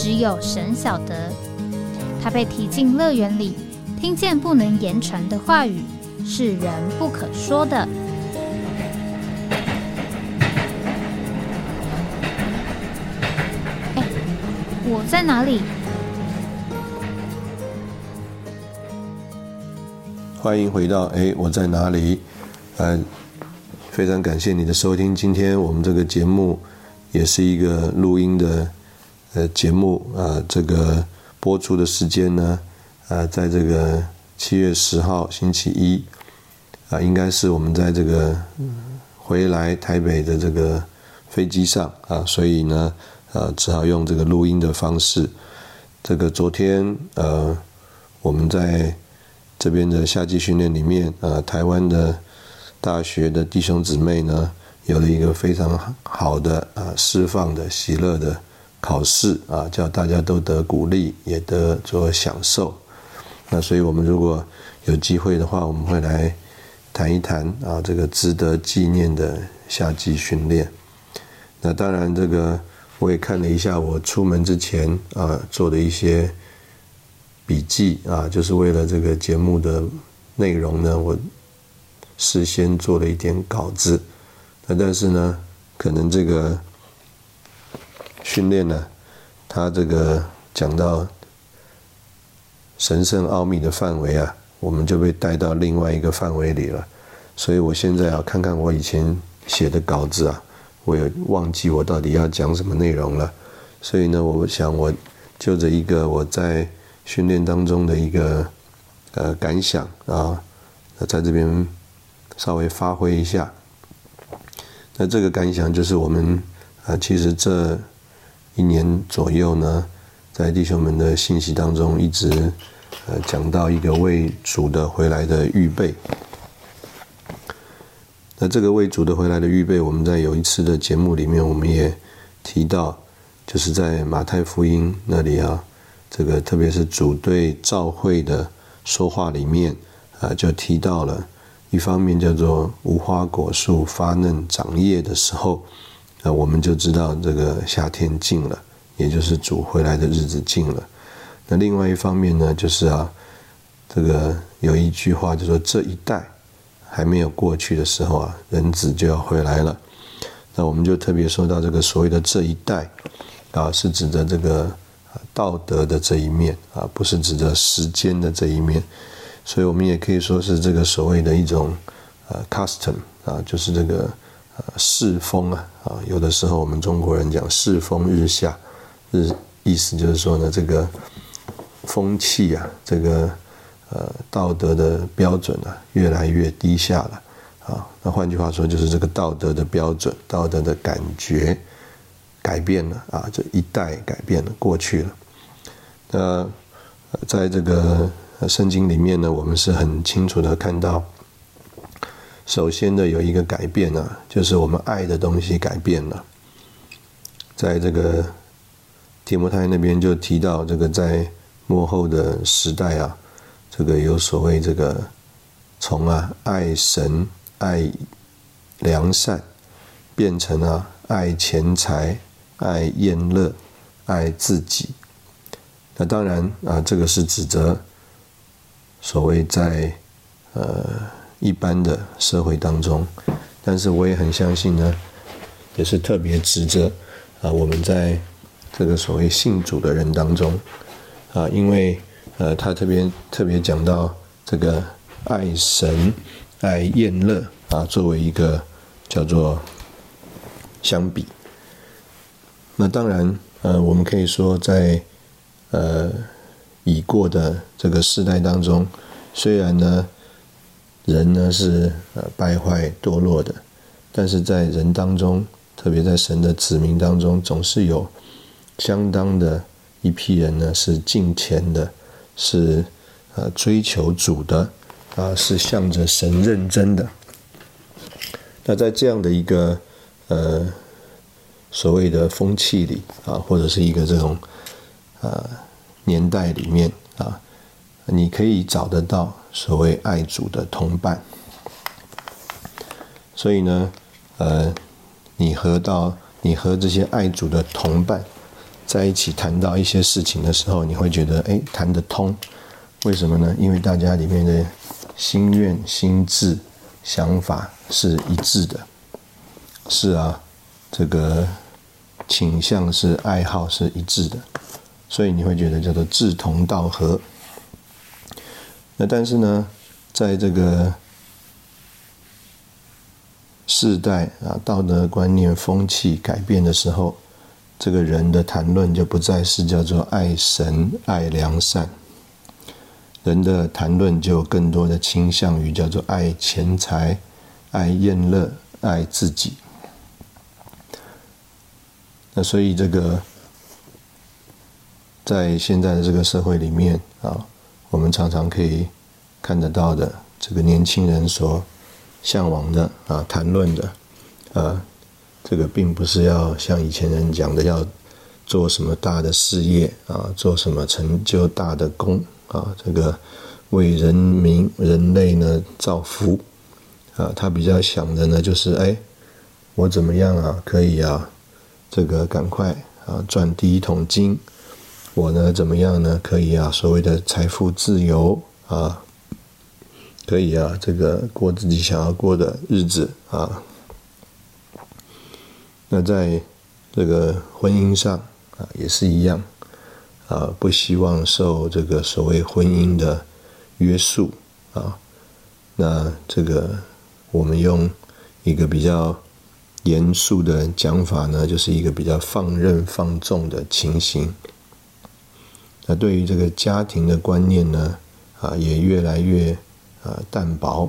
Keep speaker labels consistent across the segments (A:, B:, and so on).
A: 只有神晓得，他被提进乐园里，听见不能言传的话语，是人不可说的。哎，我在哪里？
B: 欢迎回到哎，我在哪里？呃，非常感谢你的收听。今天我们这个节目也是一个录音的。呃，节目啊，这个播出的时间呢，呃，在这个七月十号星期一，啊，应该是我们在这个回来台北的这个飞机上啊，所以呢，呃，只好用这个录音的方式。这个昨天呃，我们在这边的夏季训练里面，呃，台湾的大学的弟兄姊妹呢，有了一个非常好的啊，释放的喜乐的。考试啊，叫大家都得鼓励，也得做享受。那所以，我们如果有机会的话，我们会来谈一谈啊，这个值得纪念的夏季训练。那当然，这个我也看了一下，我出门之前啊做的一些笔记啊，就是为了这个节目的内容呢，我事先做了一点稿子。那但是呢，可能这个。训练呢，他这个讲到神圣奥秘的范围啊，我们就被带到另外一个范围里了。所以我现在啊，看看我以前写的稿子啊，我也忘记我到底要讲什么内容了。所以呢，我想我就着一个我在训练当中的一个呃感想啊，在这边稍微发挥一下。那这个感想就是我们啊，其实这。一年左右呢，在弟兄们的信息当中，一直呃讲到一个为主的回来的预备。那这个为主的回来的预备，我们在有一次的节目里面，我们也提到，就是在马太福音那里啊，这个特别是主对召会的说话里面啊，就提到了一方面叫做无花果树发嫩长叶的时候。那我们就知道这个夏天近了，也就是主回来的日子近了。那另外一方面呢，就是啊，这个有一句话就说这一代还没有过去的时候啊，人子就要回来了。那我们就特别说到这个所谓的这一代啊，是指的这个道德的这一面啊，不是指的时间的这一面。所以我们也可以说是这个所谓的一种呃 custom 啊，就是这个。世风啊，啊，有的时候我们中国人讲世风日下，日意思就是说呢，这个风气啊，这个呃道德的标准啊，越来越低下了啊。那换句话说，就是这个道德的标准、道德的感觉改变了啊，这一代改变了，过去了。那在这个圣经里面呢，我们是很清楚的看到。首先的，有一个改变呢，就是我们爱的东西改变了。在这个提摩太那边就提到，这个在幕后的时代啊，这个有所谓这个从啊爱神、爱良善，变成啊爱钱财、爱厌乐、爱自己。那当然啊，这个是指责所谓在呃。一般的社会当中，但是我也很相信呢，也是特别值得啊，我们在这个所谓信主的人当中啊，因为呃，他特别特别讲到这个爱神、爱厌乐啊，作为一个叫做相比。那当然呃，我们可以说在呃已过的这个时代当中，虽然呢。人呢是呃败坏堕落的，但是在人当中，特别在神的子民当中，总是有相当的一批人呢是敬虔的，是呃追求主的，啊是向着神认真的。那在这样的一个呃所谓的风气里啊，或者是一个这种呃年代里面啊，你可以找得到所谓爱主的同伴。所以呢，呃，你和到你和这些爱主的同伴在一起谈到一些事情的时候，你会觉得哎谈得通，为什么呢？因为大家里面的心愿、心智、想法是一致的，是啊，这个倾向是爱好是一致的，所以你会觉得叫做志同道合。那但是呢，在这个世代啊，道德观念、风气改变的时候，这个人的谈论就不再是叫做爱神、爱良善，人的谈论就更多的倾向于叫做爱钱财、爱厌乐、爱自己。那所以这个在现在的这个社会里面啊，我们常常可以看得到的，这个年轻人所。向往的啊，谈论的，呃，这个并不是要像以前人讲的要做什么大的事业啊，做什么成就大的功啊，这个为人民人类呢造福啊，他比较想的呢就是哎，我怎么样啊，可以啊，这个赶快啊赚第一桶金，我呢怎么样呢，可以啊，所谓的财富自由啊。可以啊，这个过自己想要过的日子啊。那在这个婚姻上啊，也是一样啊，不希望受这个所谓婚姻的约束啊。那这个我们用一个比较严肃的讲法呢，就是一个比较放任放纵的情形。那对于这个家庭的观念呢，啊，也越来越。呃，淡薄。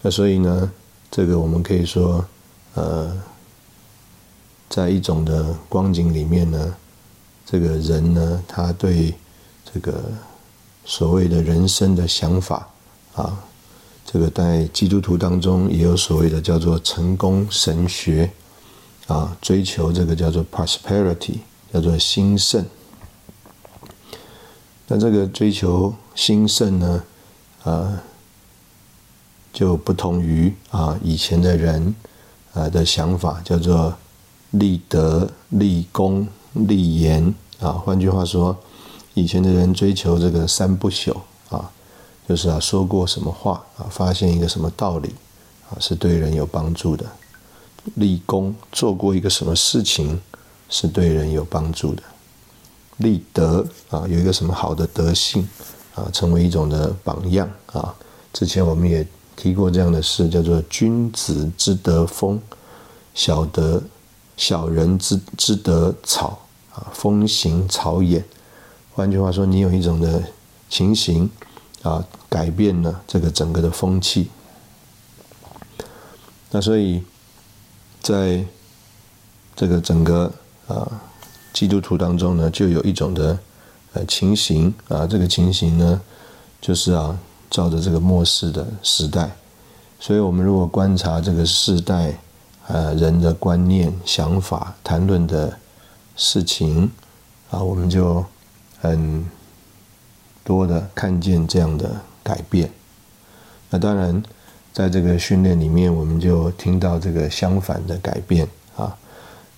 B: 那所以呢，这个我们可以说，呃，在一种的光景里面呢，这个人呢，他对这个所谓的人生的想法啊，这个在基督徒当中也有所谓的叫做成功神学啊，追求这个叫做 prosperity，叫做兴盛。那这个追求兴盛呢，啊，就不同于啊以前的人啊的想法，叫做立德、立功、立言啊。换句话说，以前的人追求这个三不朽啊，就是啊说过什么话啊，发现一个什么道理啊，是对人有帮助的；立功，做过一个什么事情，是对人有帮助的。立德啊，有一个什么好的德性啊，成为一种的榜样啊。之前我们也提过这样的事，叫做君子之德风，小德小人之之德草啊，风行草偃。换句话说，你有一种的情形啊，改变了这个整个的风气。那所以，在这个整个啊。基督徒当中呢，就有一种的呃情形啊，这个情形呢，就是啊，照着这个末世的时代，所以我们如果观察这个世代呃人的观念、想法、谈论的事情啊，我们就很多的看见这样的改变。那当然，在这个训练里面，我们就听到这个相反的改变，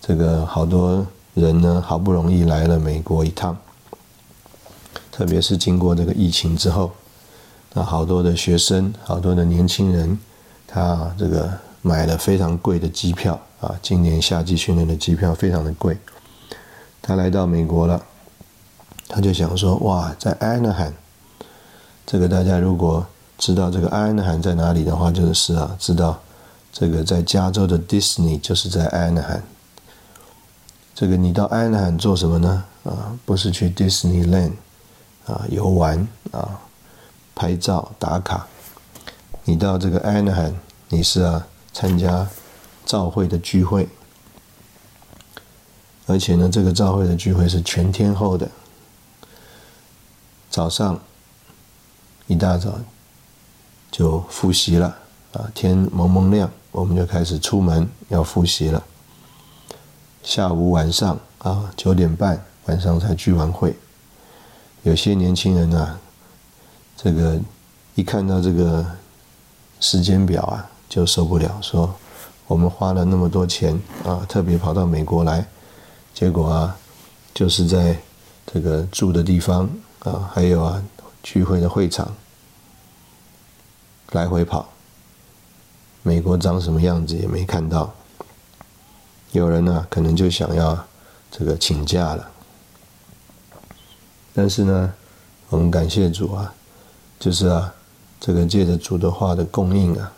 B: 这个好多。人呢，好不容易来了美国一趟，特别是经过这个疫情之后，那好多的学生，好多的年轻人，他这个买了非常贵的机票啊，今年夏季训练的机票非常的贵。他来到美国了，他就想说：哇，在安纳罕，这个大家如果知道这个安纳罕在哪里的话，就是啊，知道这个在加州的迪士尼就是在安纳罕。这个你到安罕做什么呢？啊，不是去 Disneyland 啊游玩啊拍照打卡。你到这个安罕，你是啊参加教会的聚会。而且呢，这个照会的聚会是全天候的，早上一大早就复习了啊，天蒙蒙亮，我们就开始出门要复习了。下午晚上啊九点半晚上才聚完会，有些年轻人啊，这个一看到这个时间表啊就受不了，说我们花了那么多钱啊，特别跑到美国来。结果啊，就是在这个住的地方啊，还有啊聚会的会场来回跑，美国长什么样子也没看到。有人呢，可能就想要这个请假了，但是呢，我们感谢主啊，就是啊，这个借着主的话的供应啊，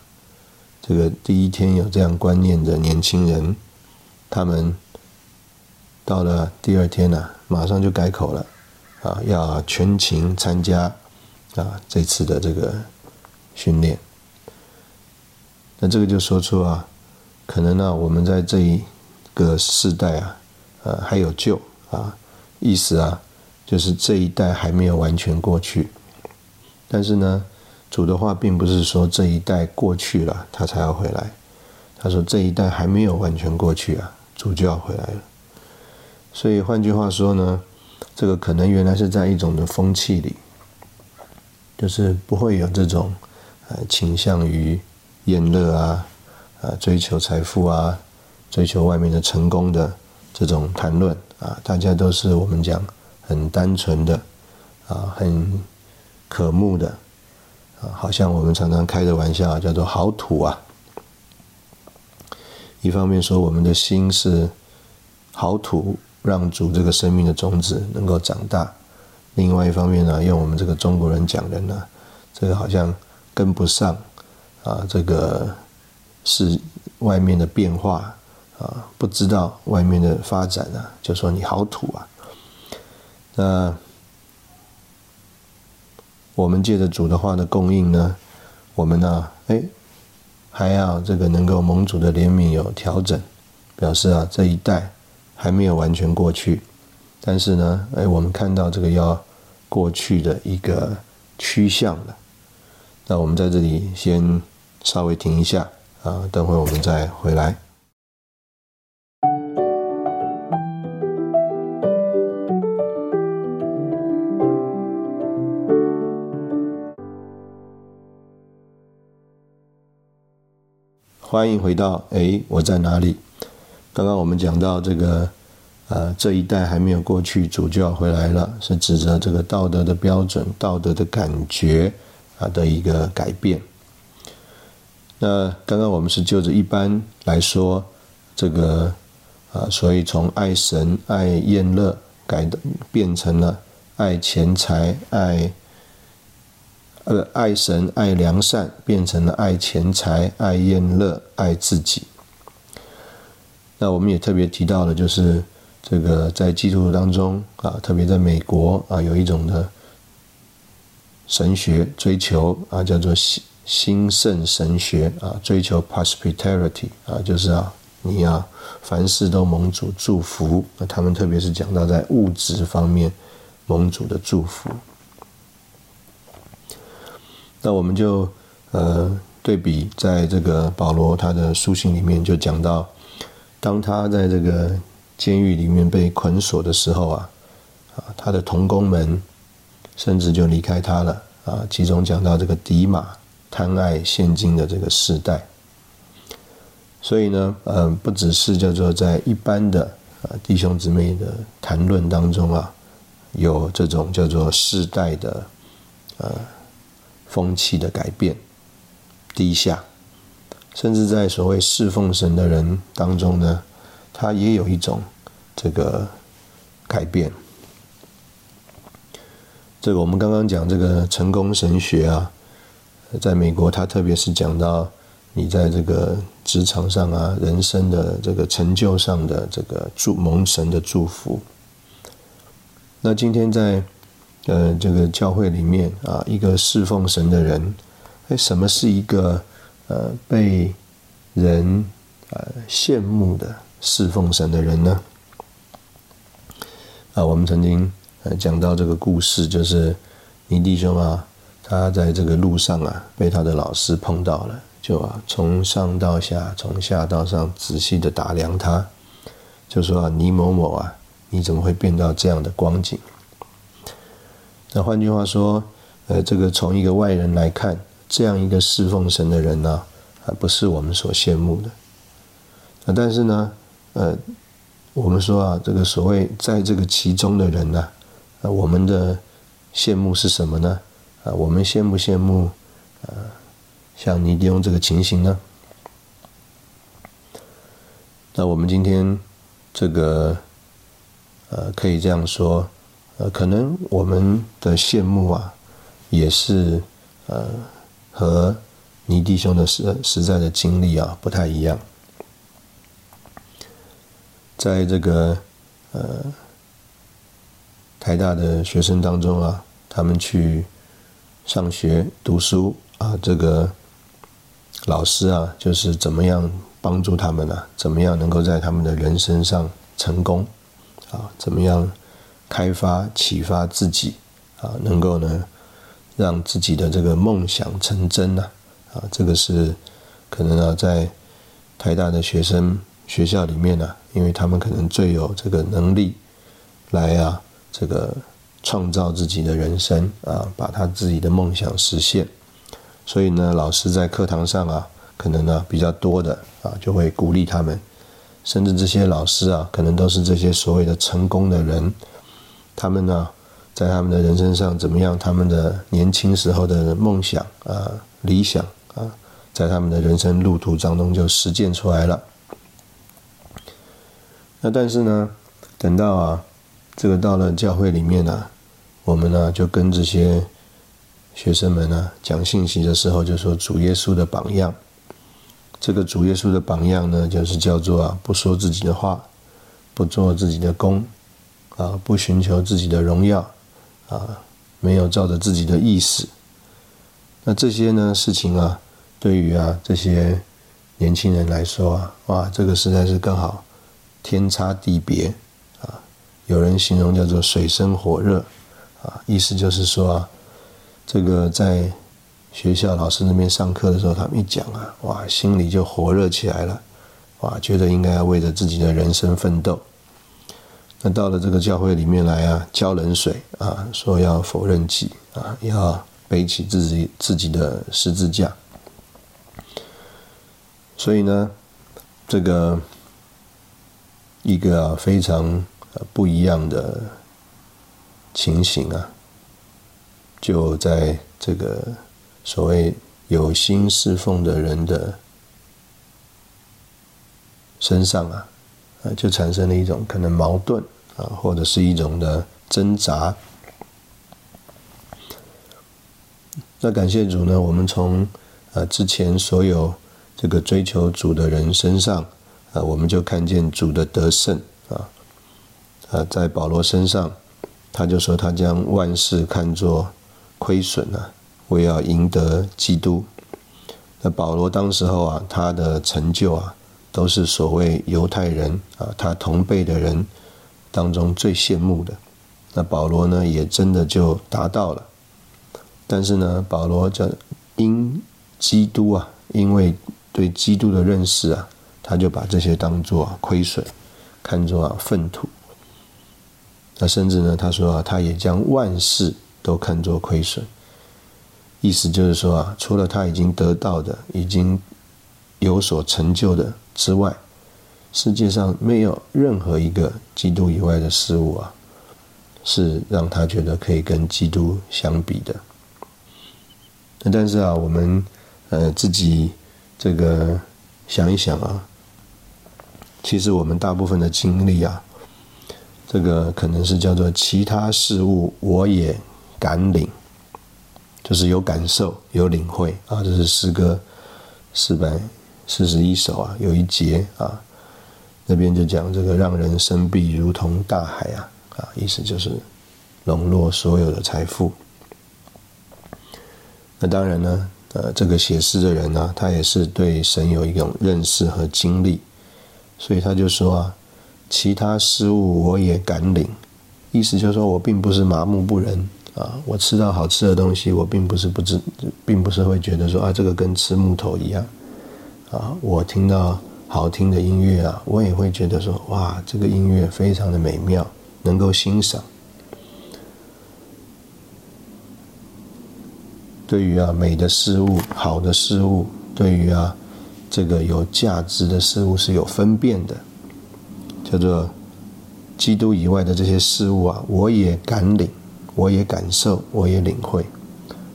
B: 这个第一天有这样观念的年轻人，他们。到了第二天呢，马上就改口了，啊，要全勤参加啊这次的这个训练。那这个就说出啊，可能呢我们在这一个世代啊，呃还有救啊，意思啊就是这一代还没有完全过去。但是呢，主的话并不是说这一代过去了他才要回来，他说这一代还没有完全过去啊，主就要回来了。所以换句话说呢，这个可能原来是在一种的风气里，就是不会有这种呃倾向于厌乐啊、啊追求财富啊、追求外面的成功的这种谈论啊，大家都是我们讲很单纯的啊、很可慕的啊，好像我们常常开的玩笑叫做好土啊。一方面说我们的心是好土。让主这个生命的种子能够长大。另外一方面呢，用我们这个中国人讲的呢，这个好像跟不上啊，这个是外面的变化啊，不知道外面的发展啊，就说你好土啊。那我们借着主的话的供应呢，我们呢，哎，还要这个能够蒙主的怜悯有调整，表示啊这一代。还没有完全过去，但是呢，哎，我们看到这个要过去的一个趋向了。那我们在这里先稍微停一下啊，等会我们再回来。欢迎回到哎，我在哪里？刚刚我们讲到这个，呃，这一代还没有过去，主就要回来了，是指着这个道德的标准、道德的感觉啊的一个改变。那刚刚我们是就着一般来说，这个啊，所以从爱神、爱厌乐改变成了爱钱财、爱呃爱神、爱良善，变成了爱钱财、爱厌乐、爱自己。那我们也特别提到了，就是这个在基督徒当中啊，特别在美国啊，有一种的神学追求啊，叫做兴兴盛神学啊，追求 prosperity 啊，就是啊，你要凡事都蒙主祝福。那他们特别是讲到在物质方面蒙主的祝福。那我们就呃对比，在这个保罗他的书信里面就讲到。当他在这个监狱里面被捆锁的时候啊，啊，他的童工们甚至就离开他了啊。其中讲到这个迪马贪爱现金的这个时代，所以呢，嗯，不只是叫做在一般的啊弟兄姊妹的谈论当中啊，有这种叫做世代的呃风气的改变低下。甚至在所谓侍奉神的人当中呢，他也有一种这个改变。这个我们刚刚讲这个成功神学啊，在美国，他特别是讲到你在这个职场上啊、人生的这个成就上的这个祝蒙神的祝福。那今天在呃这个教会里面啊，一个侍奉神的人，哎，什么是一个？呃，被人呃羡慕的侍奉神的人呢？啊，我们曾经呃讲到这个故事，就是尼弟兄啊，他在这个路上啊，被他的老师碰到了，就啊从上到下，从下到上仔细的打量他，就说啊，尼某某啊，你怎么会变到这样的光景？那换句话说，呃，这个从一个外人来看，这样一个侍奉神的人呢，啊，不是我们所羡慕的。啊，但是呢，呃，我们说啊，这个所谓在这个其中的人呢，啊，我们的羡慕是什么呢？啊，我们羡不羡慕，呃，像尼迪翁这个情形呢？那我们今天这个，呃，可以这样说。可能我们的羡慕啊，也是呃和尼弟兄的实实在的经历啊不太一样。在这个呃台大的学生当中啊，他们去上学读书啊，这个老师啊，就是怎么样帮助他们呢？怎么样能够在他们的人生上成功啊？怎么样？开发、启发自己啊，能够呢，让自己的这个梦想成真呢啊，这个是可能啊，在台大的学生学校里面呢，因为他们可能最有这个能力来啊，这个创造自己的人生啊，把他自己的梦想实现。所以呢，老师在课堂上啊，可能呢比较多的啊，就会鼓励他们，甚至这些老师啊，可能都是这些所谓的成功的人。他们呢，在他们的人生上怎么样？他们的年轻时候的梦想啊、理想啊，在他们的人生路途当中就实践出来了。那但是呢，等到啊，这个到了教会里面呢，我们呢就跟这些学生们呢讲信息的时候，就说主耶稣的榜样。这个主耶稣的榜样呢，就是叫做啊，不说自己的话，不做自己的功。啊，不寻求自己的荣耀，啊，没有照着自己的意思。那这些呢事情啊，对于啊这些年轻人来说啊，哇，这个实在是更好，天差地别啊。有人形容叫做水深火热，啊，意思就是说啊，这个在学校老师那边上课的时候，他们一讲啊，哇，心里就火热起来了，哇，觉得应该要为着自己的人生奋斗。那到了这个教会里面来啊，浇冷水啊，说要否认己啊，要背起自己自己的十字架。所以呢，这个一个非常不一样的情形啊，就在这个所谓有心侍奉的人的身上啊。啊，就产生了一种可能矛盾啊，或者是一种的挣扎。那感谢主呢，我们从呃之前所有这个追求主的人身上啊，我们就看见主的得胜啊。啊，在保罗身上，他就说他将万事看作亏损了，为要赢得基督。那保罗当时候啊，他的成就啊。都是所谓犹太人啊，他同辈的人当中最羡慕的。那保罗呢，也真的就达到了。但是呢，保罗叫因基督啊，因为对基督的认识啊，他就把这些当作亏损，看作啊粪土。那甚至呢，他说啊，他也将万事都看作亏损。意思就是说啊，除了他已经得到的，已经有所成就的。之外，世界上没有任何一个基督以外的事物啊，是让他觉得可以跟基督相比的。但是啊，我们呃自己这个想一想啊，其实我们大部分的经历啊，这个可能是叫做其他事物我也敢领，就是有感受、有领会啊。这是诗歌四百。四十一首啊，有一节啊，那边就讲这个让人生必如同大海啊啊，意思就是笼络所有的财富。那当然呢，呃，这个写诗的人呢，他也是对神有一种认识和经历，所以他就说啊，其他事物我也敢领，意思就是说我并不是麻木不仁啊，我吃到好吃的东西，我并不是不知，并不是会觉得说啊，这个跟吃木头一样啊。我听到好听的音乐啊，我也会觉得说哇，这个音乐非常的美妙，能够欣赏。对于啊美的事物、好的事物，对于啊这个有价值的事物是有分辨的，叫做基督以外的这些事物啊，我也敢领，我也感受，我也领会。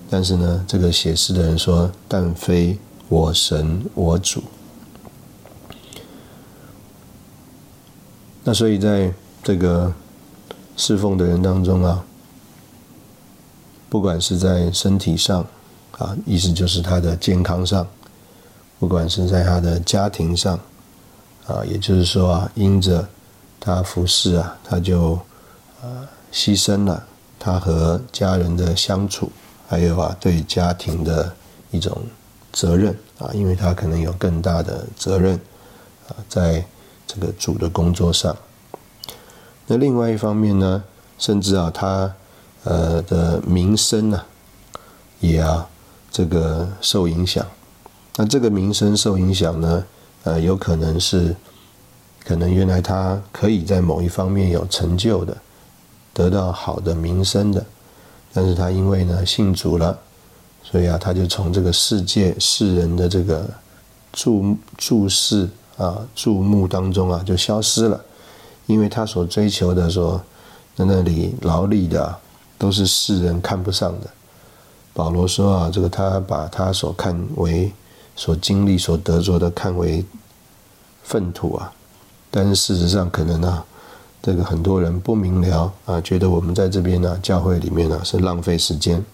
B: 但是呢，这个写诗的人说：“但非我神我主。”那所以在这个侍奉的人当中啊。不管是在身体上，啊，意思就是他的健康上；不管是在他的家庭上，啊，也就是说啊，因着他服侍啊，他就呃牺牲了他和家人的相处，还有啊对家庭的一种责任啊，因为他可能有更大的责任啊，在这个主的工作上。那另外一方面呢，甚至啊他。呃的名声呢，也啊这个受影响。那这个名声受影响呢，呃，有可能是可能原来他可以在某一方面有成就的，得到好的名声的，但是他因为呢信主了，所以啊他就从这个世界世人的这个注注视啊注目当中啊就消失了，因为他所追求的说在那里劳力的。都是世人看不上的。保罗说啊，这个他把他所看为、所经历、所得着的看为粪土啊。但是事实上，可能啊，这个很多人不明了啊，觉得我们在这边呢，教会里面呢是浪费时间。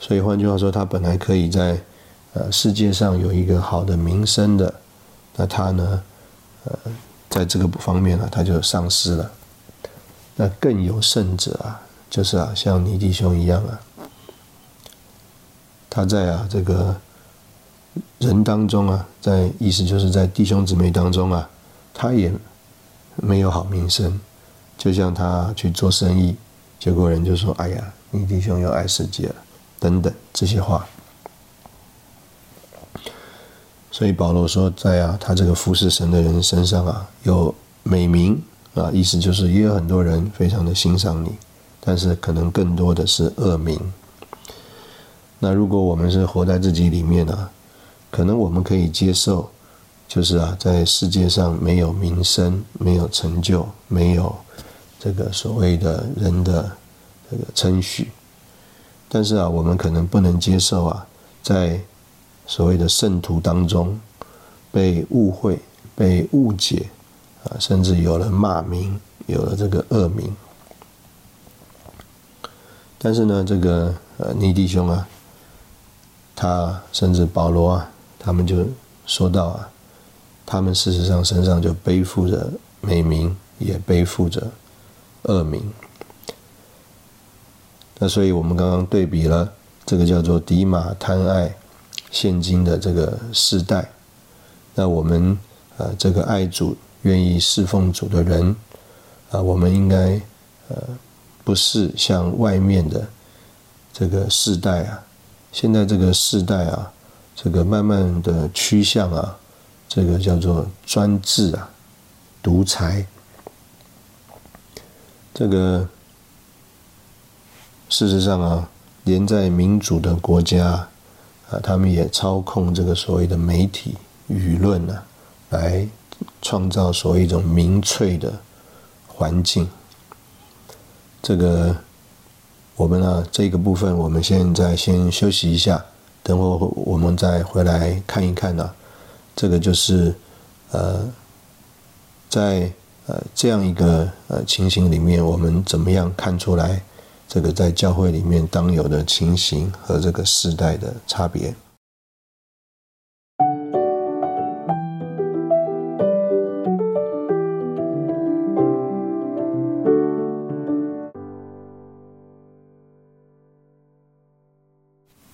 B: 所以换句话说，他本来可以在呃世界上有一个好的名声的，那他呢，呃，在这个方面呢，他就丧失了。那更有甚者啊，就是啊，像你弟兄一样啊，他在啊这个人当中啊，在意思就是在弟兄姊妹当中啊，他也没有好名声。就像他去做生意，结果人就说：“哎呀，你弟兄又爱世界了。”等等这些话。所以保罗说，在啊他这个服侍神的人身上啊，有美名。啊，意思就是也有很多人非常的欣赏你，但是可能更多的是恶名。那如果我们是活在自己里面呢，可能我们可以接受，就是啊，在世界上没有名声、没有成就、没有这个所谓的人的这个称许，但是啊，我们可能不能接受啊，在所谓的圣徒当中被误会、被误解。啊，甚至有了骂名，有了这个恶名。但是呢，这个呃，尼弟兄啊，他甚至保罗啊，他们就说到啊，他们事实上身上就背负着美名，也背负着恶名。那所以我们刚刚对比了这个叫做迪马贪爱现今的这个世代，那我们呃，这个爱主。愿意侍奉主的人，啊，我们应该呃，不是像外面的这个世代啊，现在这个世代啊，这个慢慢的趋向啊，这个叫做专制啊，独裁，这个事实上啊，连在民主的国家啊，他们也操控这个所谓的媒体舆论呢，来。创造所谓一种民粹的环境，这个我们呢这个部分，我们现在先休息一下，等会我们再回来看一看呢。这个就是呃，在呃这样一个呃情形里面，我们怎么样看出来这个在教会里面当有的情形和这个时代的差别？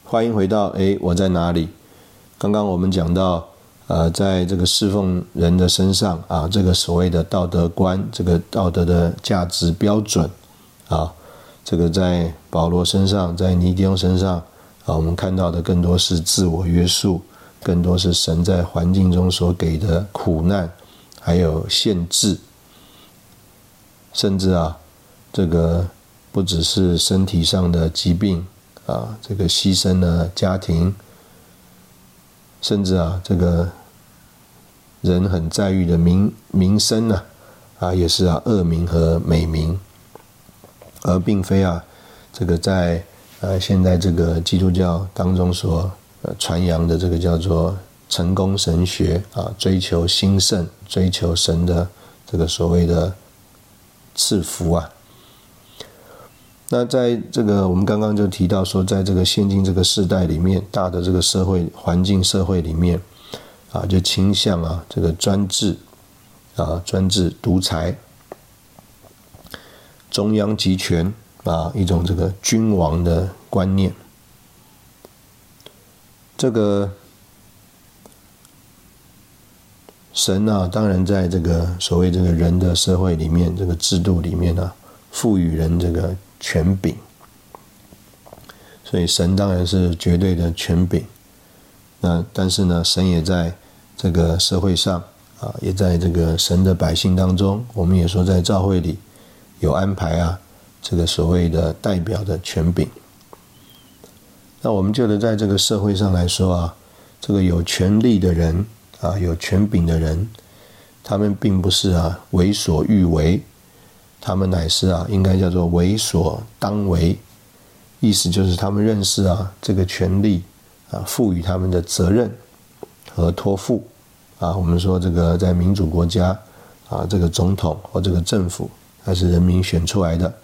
B: 欢迎回到哎，我在哪里？刚刚我们讲到，呃，在这个侍奉人的身上啊，这个所谓的道德观，这个道德的价值标准啊，这个在保罗身上，在尼迪翁身上啊，我们看到的更多是自我约束，更多是神在环境中所给的苦难，还有限制，甚至啊，这个不只是身体上的疾病啊，这个牺牲了家庭。甚至啊，这个人很在意的名名声呢，啊，也是啊恶名和美名，而并非啊这个在呃现在这个基督教当中所传扬的这个叫做成功神学啊，追求兴盛，追求神的这个所谓的赐福啊。那在这个我们刚刚就提到说，在这个现今这个时代里面，大的这个社会环境社会里面，啊，就倾向啊这个专制，啊专制独裁，中央集权啊一种这个君王的观念。这个神啊，当然在这个所谓这个人的社会里面，这个制度里面呢，赋予人这个。权柄，所以神当然是绝对的权柄。那但是呢，神也在这个社会上啊，也在这个神的百姓当中，我们也说在教会里有安排啊，这个所谓的代表的权柄。那我们觉得在这个社会上来说啊，这个有权力的人啊，有权柄的人，他们并不是啊为所欲为。他们乃是啊，应该叫做为所当为，意思就是他们认识啊，这个权利啊，赋予他们的责任和托付啊。我们说这个在民主国家啊，这个总统或这个政府他是人民选出来的，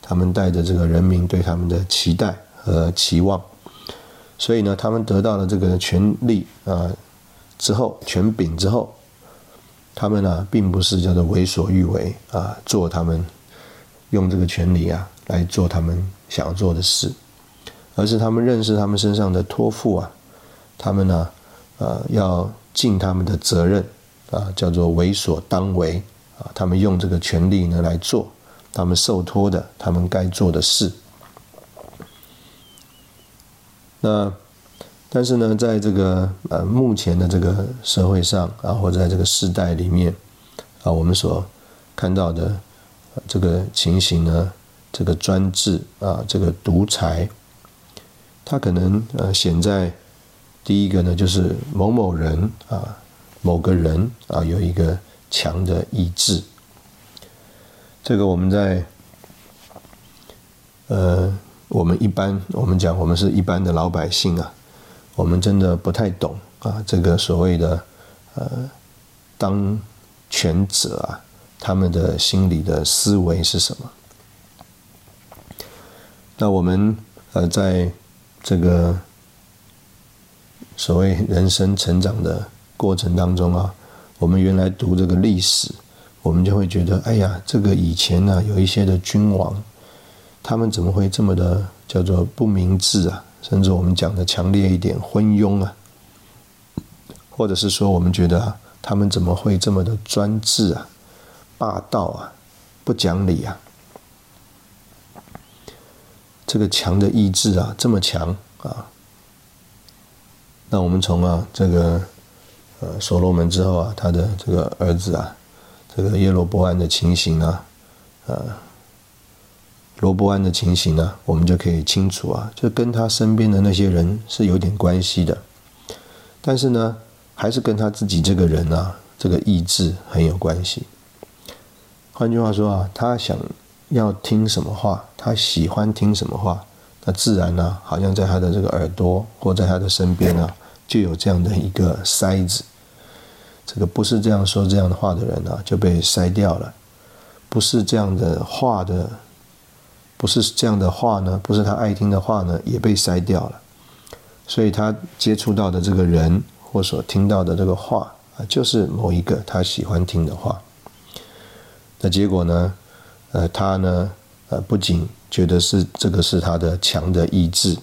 B: 他们带着这个人民对他们的期待和期望，所以呢，他们得到了这个权利啊之后，权柄之后。他们呢，并不是叫做为所欲为啊，做他们用这个权利啊来做他们想要做的事，而是他们认识他们身上的托付啊，他们呢，呃，要尽他们的责任啊，叫做为所当为啊，他们用这个权利呢来做他们受托的他们该做的事，那。但是呢，在这个呃目前的这个社会上啊，或在这个时代里面啊，我们所看到的这个情形呢，这个专制啊，这个独裁，它可能呃显在第一个呢，就是某某人啊，某个人啊，有一个强的意志。这个我们在呃，我们一般我们讲，我们是一般的老百姓啊。我们真的不太懂啊，这个所谓的呃当权者啊，他们的心理的思维是什么？那我们呃在这个所谓人生成长的过程当中啊，我们原来读这个历史，我们就会觉得，哎呀，这个以前呢有一些的君王，他们怎么会这么的叫做不明智啊？甚至我们讲的强烈一点，昏庸啊，或者是说，我们觉得啊，他们怎么会这么的专制啊、霸道啊、不讲理啊？这个强的意志啊，这么强啊？那我们从啊这个呃所罗门之后啊，他的这个儿子啊，这个耶罗波安的情形啊，呃。罗伯安的情形呢，我们就可以清楚啊，就跟他身边的那些人是有点关系的，但是呢，还是跟他自己这个人啊，这个意志很有关系。换句话说啊，他想要听什么话，他喜欢听什么话，那自然呢，好像在他的这个耳朵或在他的身边啊，就有这样的一个筛子。这个不是这样说这样的话的人呢，就被筛掉了；不是这样的话的。不是这样的话呢，不是他爱听的话呢，也被筛掉了。所以他接触到的这个人或所听到的这个话啊，就是某一个他喜欢听的话。那结果呢，呃，他呢，呃，不仅觉得是这个是他的强的意志，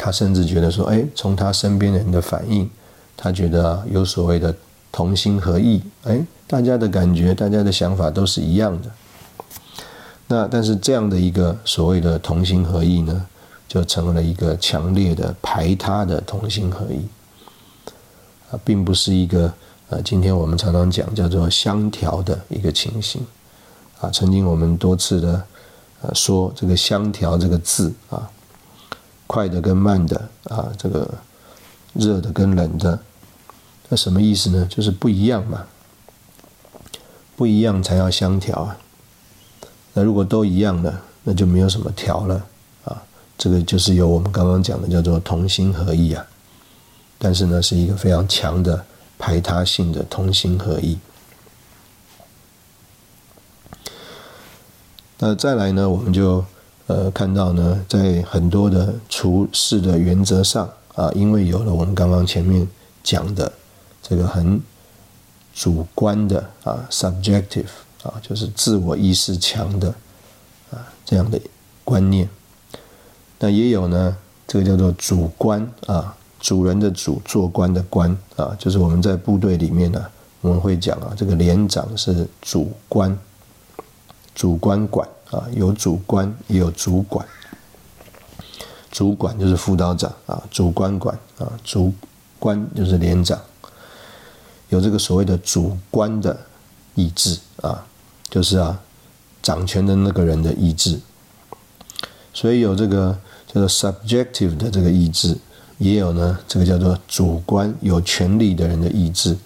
B: 他甚至觉得说，哎，从他身边人的反应，他觉得有所谓的同心合意，哎，大家的感觉、大家的想法都是一样的。那但是这样的一个所谓的同心合意呢，就成为了一个强烈的排他的同心合意啊，并不是一个呃，今天我们常常讲叫做相调的一个情形啊。曾经我们多次的呃说这个相调这个字啊。快的跟慢的啊，这个热的跟冷的，那什么意思呢？就是不一样嘛，不一样才要相调啊。那如果都一样了，那就没有什么调了啊。这个就是有我们刚刚讲的叫做同心合意啊。但是呢，是一个非常强的排他性的同心合意。那再来呢，我们就。呃，看到呢，在很多的处事的原则上啊，因为有了我们刚刚前面讲的这个很主观的啊，subjective 啊，就是自我意识强的啊这样的观念，那也有呢，这个叫做主观啊，主人的主，做官的官啊，就是我们在部队里面呢，我们会讲啊，这个连长是主官，主官管。啊，有主官也有主管，主管就是副导长啊，主官管啊，主官就是连长，有这个所谓的主观的意志啊，就是啊，掌权的那个人的意志，所以有这个叫做 subjective 的这个意志，也有呢这个叫做主观有权利的人的意志，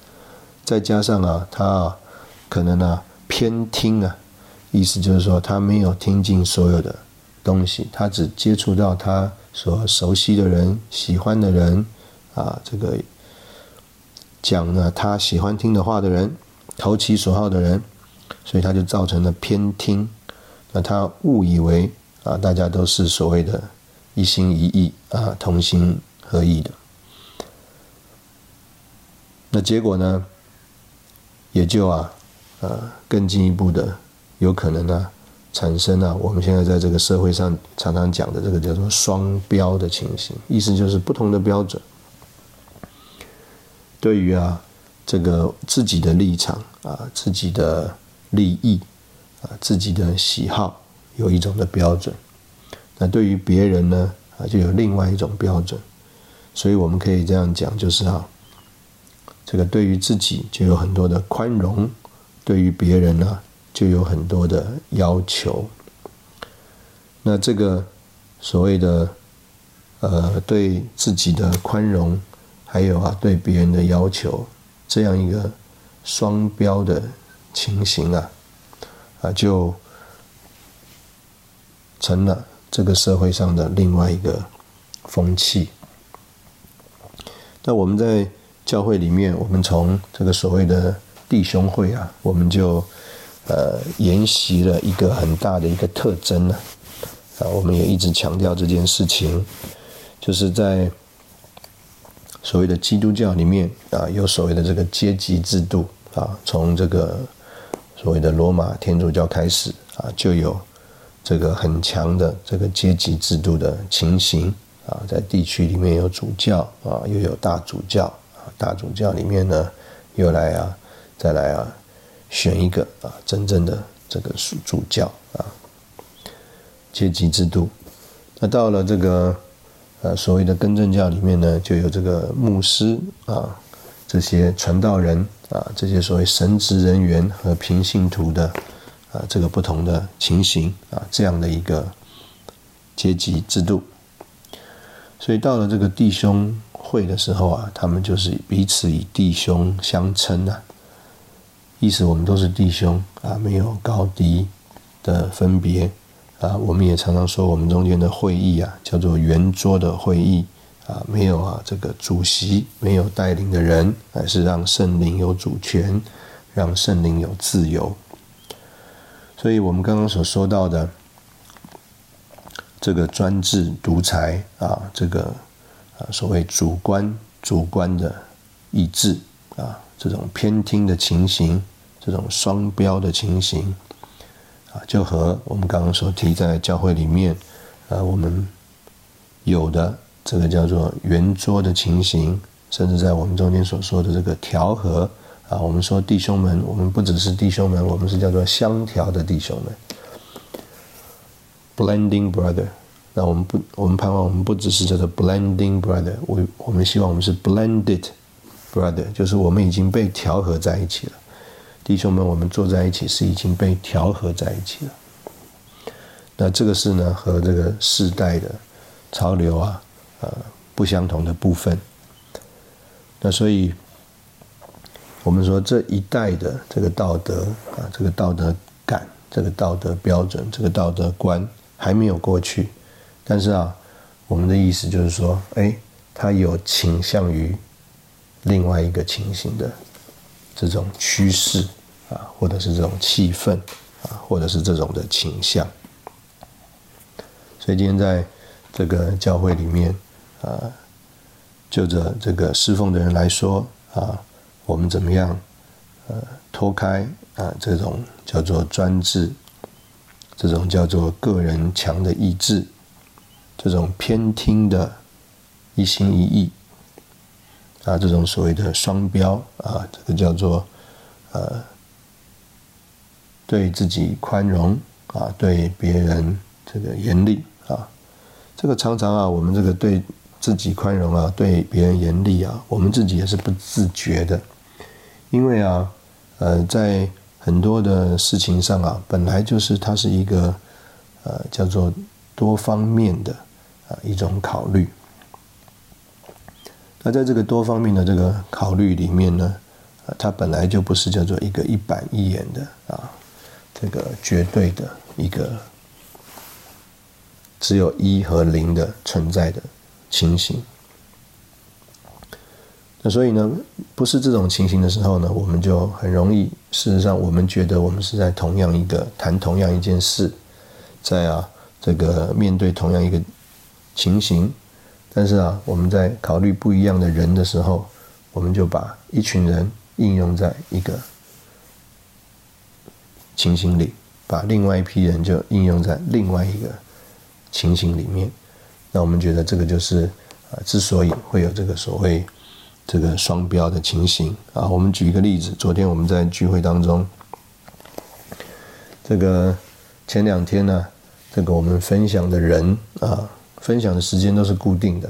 B: 再加上啊，他啊可能啊偏听啊。意思就是说，他没有听进所有的东西，他只接触到他所熟悉的人、喜欢的人，啊，这个讲了他喜欢听的话的人，投其所好的人，所以他就造成了偏听。那他误以为啊，大家都是所谓的一心一意啊，同心合意的。那结果呢，也就啊，呃，更进一步的。有可能呢，产生了我们现在在这个社会上常常讲的这个叫做双标的情形，意思就是不同的标准，对于啊这个自己的立场啊、自己的利益啊、自己的喜好有一种的标准，那对于别人呢啊就有另外一种标准，所以我们可以这样讲，就是啊，这个对于自己就有很多的宽容，对于别人呢。就有很多的要求，那这个所谓的呃对自己的宽容，还有啊对别人的要求，这样一个双标的情形啊，啊就成了这个社会上的另外一个风气。那我们在教会里面，我们从这个所谓的弟兄会啊，我们就。呃，沿袭了一个很大的一个特征呢，啊，我们也一直强调这件事情，就是在所谓的基督教里面啊，有所谓的这个阶级制度啊，从这个所谓的罗马天主教开始啊，就有这个很强的这个阶级制度的情形啊，在地区里面有主教啊，又有大主教啊，大主教里面呢，又来啊，再来啊。选一个啊，真正的这个主主教啊，阶级制度。那到了这个呃所谓的更正教里面呢，就有这个牧师啊，这些传道人啊，这些所谓神职人员和平信徒的啊这个不同的情形啊，这样的一个阶级制度。所以到了这个弟兄会的时候啊，他们就是彼此以弟兄相称啊。意思我们都是弟兄啊，没有高低的分别啊。我们也常常说，我们中间的会议啊，叫做圆桌的会议啊，没有啊这个主席，没有带领的人，而是让圣灵有主权，让圣灵有自由。所以我们刚刚所说到的这个专制独裁啊，这个啊所谓主观主观的意志啊，这种偏听的情形。这种双标的情形，啊，就和我们刚刚所提在教会里面，啊，我们有的这个叫做圆桌的情形甚至在我们中间所说的这个调和啊，我们说弟兄们，我们不只是弟兄们，我们是叫做相调的弟兄们，blending brother。那我们不，我们盼望我们不只是叫做 blending brother，我我们希望我们是 blended brother，就是我们已经被调和在一起了。弟兄们，我们坐在一起是已经被调和在一起了。那这个是呢和这个世代的潮流啊，呃不相同的部分。那所以，我们说这一代的这个道德啊，这个道德感，这个道德标准，这个道德观还没有过去。但是啊，我们的意思就是说，哎，它有倾向于另外一个情形的。这种趋势啊，或者是这种气氛啊，或者是这种的倾向，所以今天在这个教会里面啊，就着这个侍奉的人来说啊，我们怎么样呃脱开啊这种叫做专制，这种叫做个人强的意志，这种偏听的一心一意。啊，这种所谓的双标啊，这个叫做呃，对自己宽容啊，对别人这个严厉啊，这个常常啊，我们这个对自己宽容啊，对别人严厉啊，我们自己也是不自觉的，因为啊，呃，在很多的事情上啊，本来就是它是一个呃叫做多方面的啊一种考虑。那在这个多方面的这个考虑里面呢，啊，它本来就不是叫做一个一板一眼的啊，这个绝对的一个只有一和零的存在的情形。那所以呢，不是这种情形的时候呢，我们就很容易，事实上，我们觉得我们是在同样一个谈同样一件事，在啊这个面对同样一个情形。但是啊，我们在考虑不一样的人的时候，我们就把一群人应用在一个情形里，把另外一批人就应用在另外一个情形里面。那我们觉得这个就是啊，之所以会有这个所谓这个双标的情形啊。我们举一个例子，昨天我们在聚会当中，这个前两天呢，这个我们分享的人啊。分享的时间都是固定的，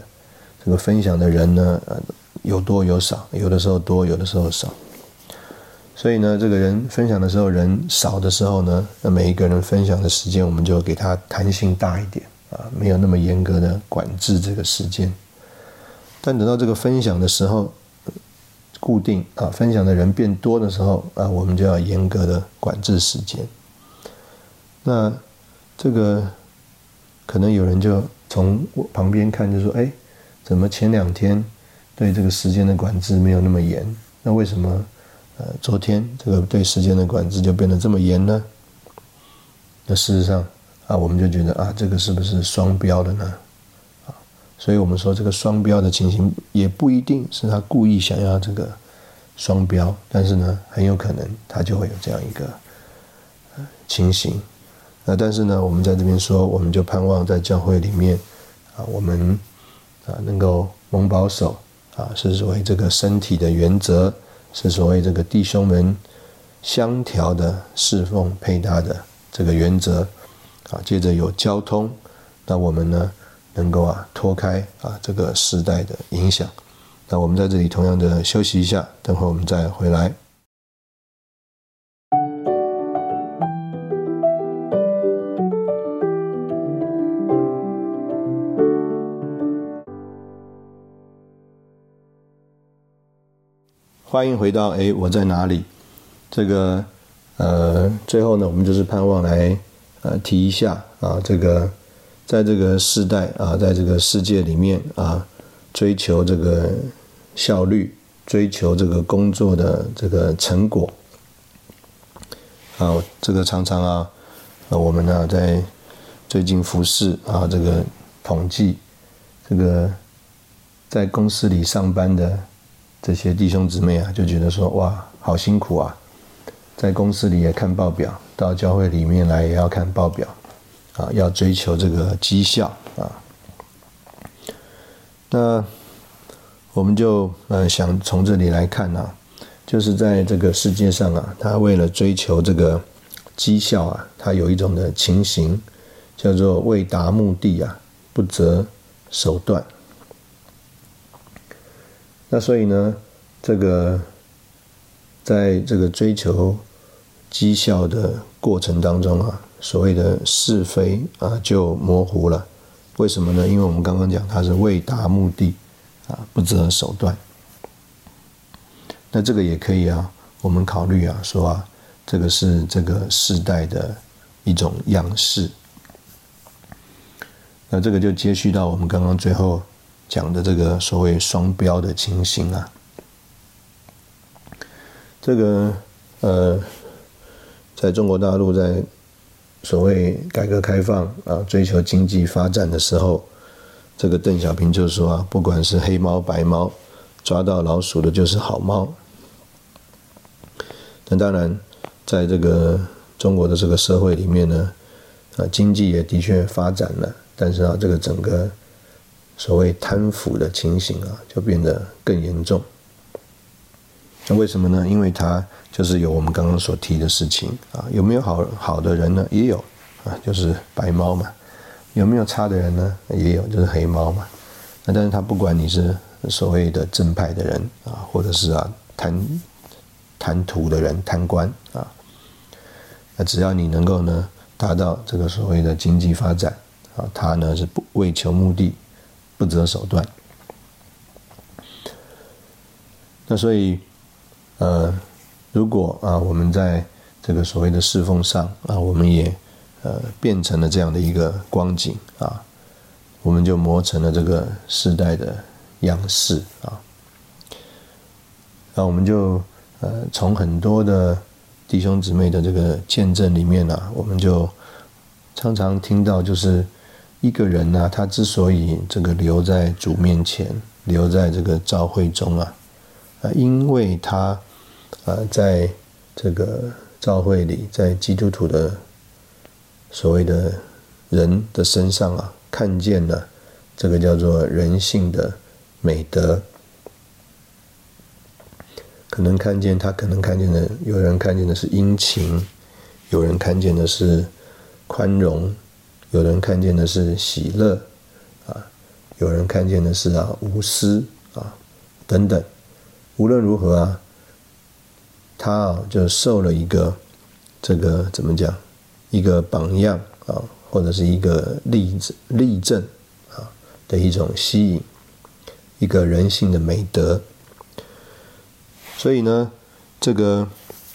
B: 这个分享的人呢，呃，有多有少，有的时候多，有的时候少。所以呢，这个人分享的时候人少的时候呢，那每一个人分享的时间，我们就给他弹性大一点啊，没有那么严格的管制这个时间。但等到这个分享的时候固定啊，分享的人变多的时候啊，我们就要严格的管制时间。那这个可能有人就。从我旁边看，就说：“哎，怎么前两天对这个时间的管制没有那么严？那为什么呃昨天这个对时间的管制就变得这么严呢？”那事实上啊，我们就觉得啊，这个是不是双标的呢？啊，所以我们说这个双标的情形也不一定是他故意想要这个双标，但是呢，很有可能他就会有这样一个情形。那但是呢，我们在这边说，我们就盼望在教会里面，啊，我们啊能够蒙保守，啊，是所谓这个身体的原则，是所谓这个弟兄们相调的侍奉配搭的这个原则，啊，接着有交通，那我们呢能够啊脱开啊这个时代的影响，那我们在这里同样的休息一下，等会我们再回来。欢迎回到哎，我在哪里？这个呃，最后呢，我们就是盼望来呃提一下啊，这个在这个时代啊，在这个世界里面啊，追求这个效率，追求这个工作的这个成果啊，这个常常啊，我们呢在最近服饰啊，这个统计，这个在公司里上班的。这些弟兄姊妹啊，就觉得说哇，好辛苦啊，在公司里也看报表，到教会里面来也要看报表，啊，要追求这个绩效啊。那我们就呃想从这里来看啊，就是在这个世界上啊，他为了追求这个绩效啊，他有一种的情形叫做为达目的啊，不择手段。那所以呢，这个在这个追求绩效的过程当中啊，所谓的是非啊就模糊了。为什么呢？因为我们刚刚讲，他是为达目的，啊，不择手段。那这个也可以啊，我们考虑啊，说啊，这个是这个世代的一种样式。那这个就接续到我们刚刚最后讲的这个所谓双标的情形啊。这个呃，在中国大陆在。所谓改革开放啊，追求经济发展的时候，这个邓小平就说啊，不管是黑猫白猫，抓到老鼠的就是好猫。那当然，在这个中国的这个社会里面呢，啊，经济也的确发展了，但是啊，这个整个所谓贪腐的情形啊，就变得更严重。那为什么呢？因为他就是有我们刚刚所提的事情啊，有没有好好的人呢？也有啊，就是白猫嘛。有没有差的人呢？也有，就是黑猫嘛。那但是他不管你是所谓的正派的人啊，或者是啊贪贪图的人、贪官啊，那只要你能够呢达到这个所谓的经济发展啊，他呢是不为求目的，不择手段。那所以。呃，如果啊，我们在这个所谓的侍奉上啊，我们也呃变成了这样的一个光景啊，我们就磨成了这个时代的样式啊。那我们就呃从很多的弟兄姊妹的这个见证里面呢，我们就常常听到，就是一个人呢，他之所以这个留在主面前，留在这个教会中啊，啊，因为他。啊，在这个教会里，在基督徒的所谓的人的身上啊，看见了这个叫做人性的美德。可能看见他，可能看见的，有人看见的是殷勤，有人看见的是宽容，有人看见的是喜乐，啊，有人看见的是啊无私啊等等。无论如何啊。他啊，就受了一个这个怎么讲，一个榜样啊，或者是一个例子例证啊的一种吸引，一个人性的美德。所以呢，这个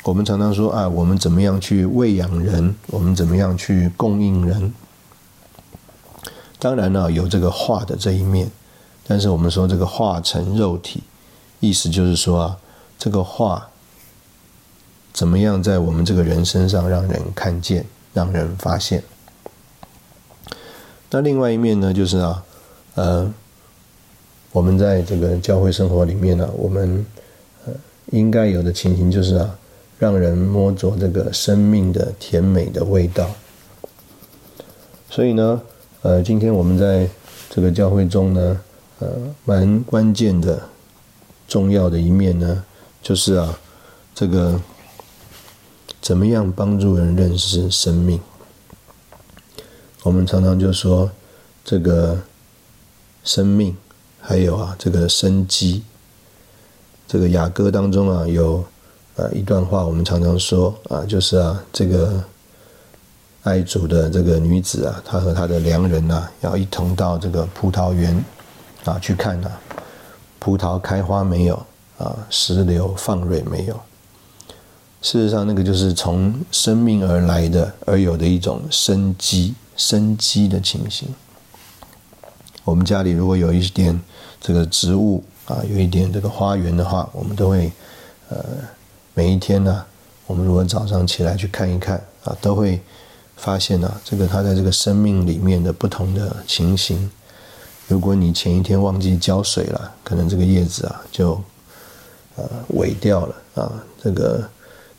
B: 我们常常说啊，我们怎么样去喂养人，我们怎么样去供应人。当然呢，有这个化的这一面，但是我们说这个化成肉体，意思就是说啊，这个化。怎么样在我们这个人身上让人看见、让人发现？那另外一面呢，就是啊，呃，我们在这个教会生活里面呢，我们应该有的情形就是啊，让人摸着这个生命的甜美的味道。所以呢，呃，今天我们在这个教会中呢，呃，蛮关键的、重要的一面呢，就是啊，这个。怎么样帮助人认识生命？我们常常就说这个生命，还有啊这个生机。这个雅歌当中啊有啊一段话，我们常常说啊，就是啊这个爱主的这个女子啊，她和她的良人呐，要一同到这个葡萄园啊去看啊，葡萄开花没有啊，石榴放蕊没有。事实上，那个就是从生命而来的，而有的一种生机、生机的情形。我们家里如果有一点这个植物啊，有一点这个花园的话，我们都会呃每一天呢，我们如果早上起来去看一看啊，都会发现啊，这个它在这个生命里面的不同的情形。如果你前一天忘记浇水了，可能这个叶子啊就呃萎掉了啊，这个。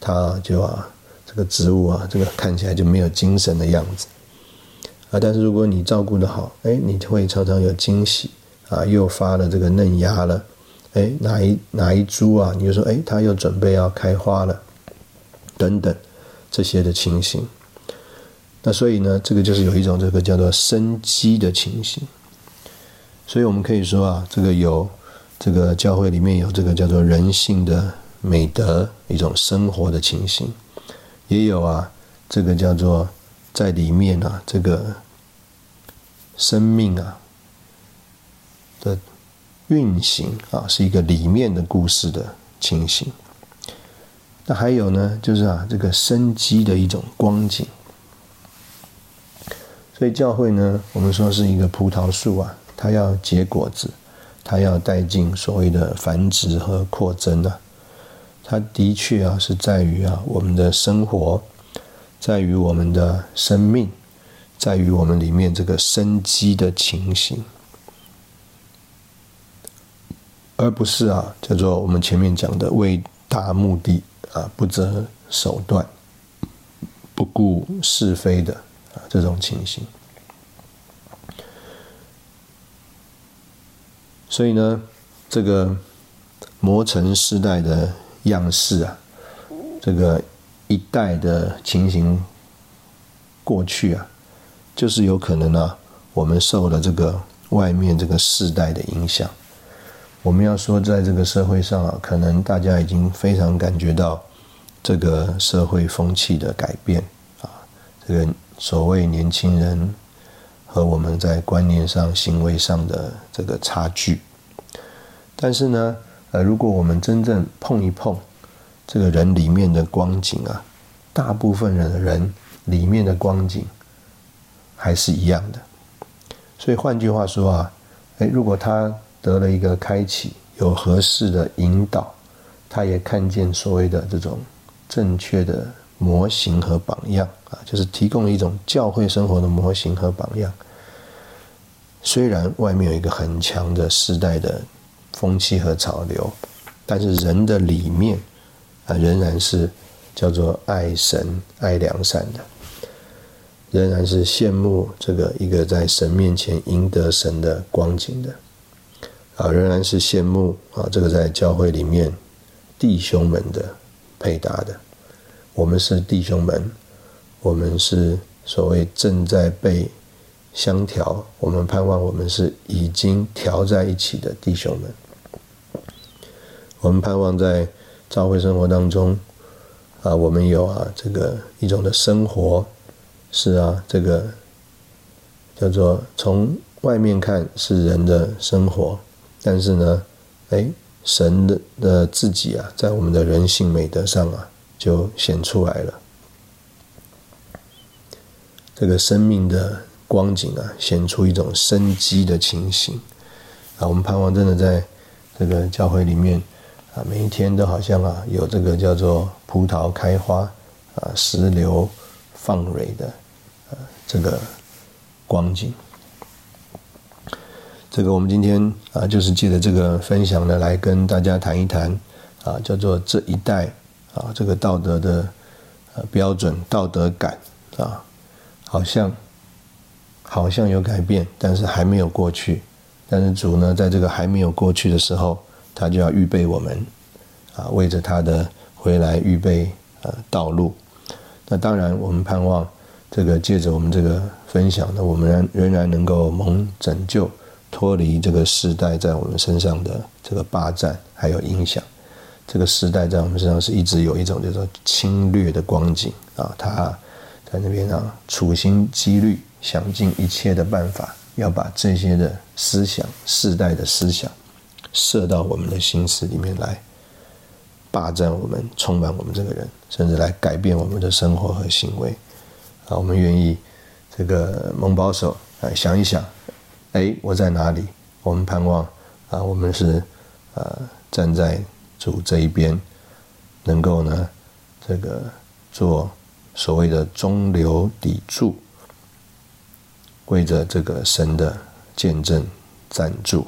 B: 它就啊，这个植物啊，这个看起来就没有精神的样子啊。但是如果你照顾的好，哎，你会常常有惊喜啊，又发了这个嫩芽了哎，哪一哪一株啊？你就说，哎，它又准备要开花了，等等这些的情形。那所以呢，这个就是有一种这个叫做生机的情形。所以我们可以说啊，这个有这个教会里面有这个叫做人性的美德，一种生活的情形，也有啊，这个叫做在里面啊，这个生命啊的运行啊，是一个里面的故事的情形。那还有呢，就是啊，这个生机的一种光景。所以教会呢，我们说是一个葡萄树啊，它要结果子，它要带进所谓的繁殖和扩增啊。它的确啊，是在于啊，我们的生活，在于我们的生命，在于我们里面这个生机的情形，而不是啊，叫做我们前面讲的为达目的啊，不择手段，不顾是非的。这种情形，所以呢，这个磨成世代的样式啊，这个一代的情形过去啊，就是有可能呢，我们受了这个外面这个世代的影响。我们要说，在这个社会上啊，可能大家已经非常感觉到这个社会风气的改变啊，这个。所谓年轻人和我们在观念上、行为上的这个差距，但是呢，呃，如果我们真正碰一碰这个人里面的光景啊，大部分人的人里面的光景还是一样的。所以换句话说啊，哎，如果他得了一个开启，有合适的引导，他也看见所谓的这种正确的。模型和榜样啊，就是提供了一种教会生活的模型和榜样。虽然外面有一个很强的时代的风气和潮流，但是人的里面啊，仍然是叫做爱神、爱良善的，仍然是羡慕这个一个在神面前赢得神的光景的啊，仍然是羡慕啊，这个在教会里面弟兄们的配搭的。我们是弟兄们，我们是所谓正在被相调。我们盼望我们是已经调在一起的弟兄们。我们盼望在教会生活当中，啊，我们有啊这个一种的生活，是啊这个叫做从外面看是人的生活，但是呢，哎，神的的自己啊，在我们的人性美德上啊。就显出来了，这个生命的光景啊，显出一种生机的情形啊。我们盼望真的在这个教会里面啊，每一天都好像啊，有这个叫做葡萄开花啊，石榴放蕊的呃这个光景。这个我们今天啊，就是借着这个分享呢，来跟大家谈一谈啊，叫做这一代。啊，这个道德的呃标准、道德感啊，好像好像有改变，但是还没有过去。但是主呢，在这个还没有过去的时候，他就要预备我们啊，为着他的回来预备呃道路。那当然，我们盼望这个借着我们这个分享呢，我们仍仍然能够蒙拯救，脱离这个时代在我们身上的这个霸占还有影响。这个时代在我们身上是一直有一种叫做侵略的光景啊，他在那边啊处心积虑，想尽一切的办法，要把这些的思想、世代的思想射到我们的心思里面来，霸占我们，充满我们这个人，甚至来改变我们的生活和行为啊。我们愿意这个蒙保守啊，想一想，哎，我在哪里？我们盼望啊，我们是呃站在。主这一边，能够呢，这个做所谓的中流砥柱，为着这个神的见证赞助。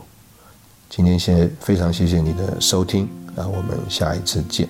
B: 今天先非常谢谢你的收听，那我们下一次见。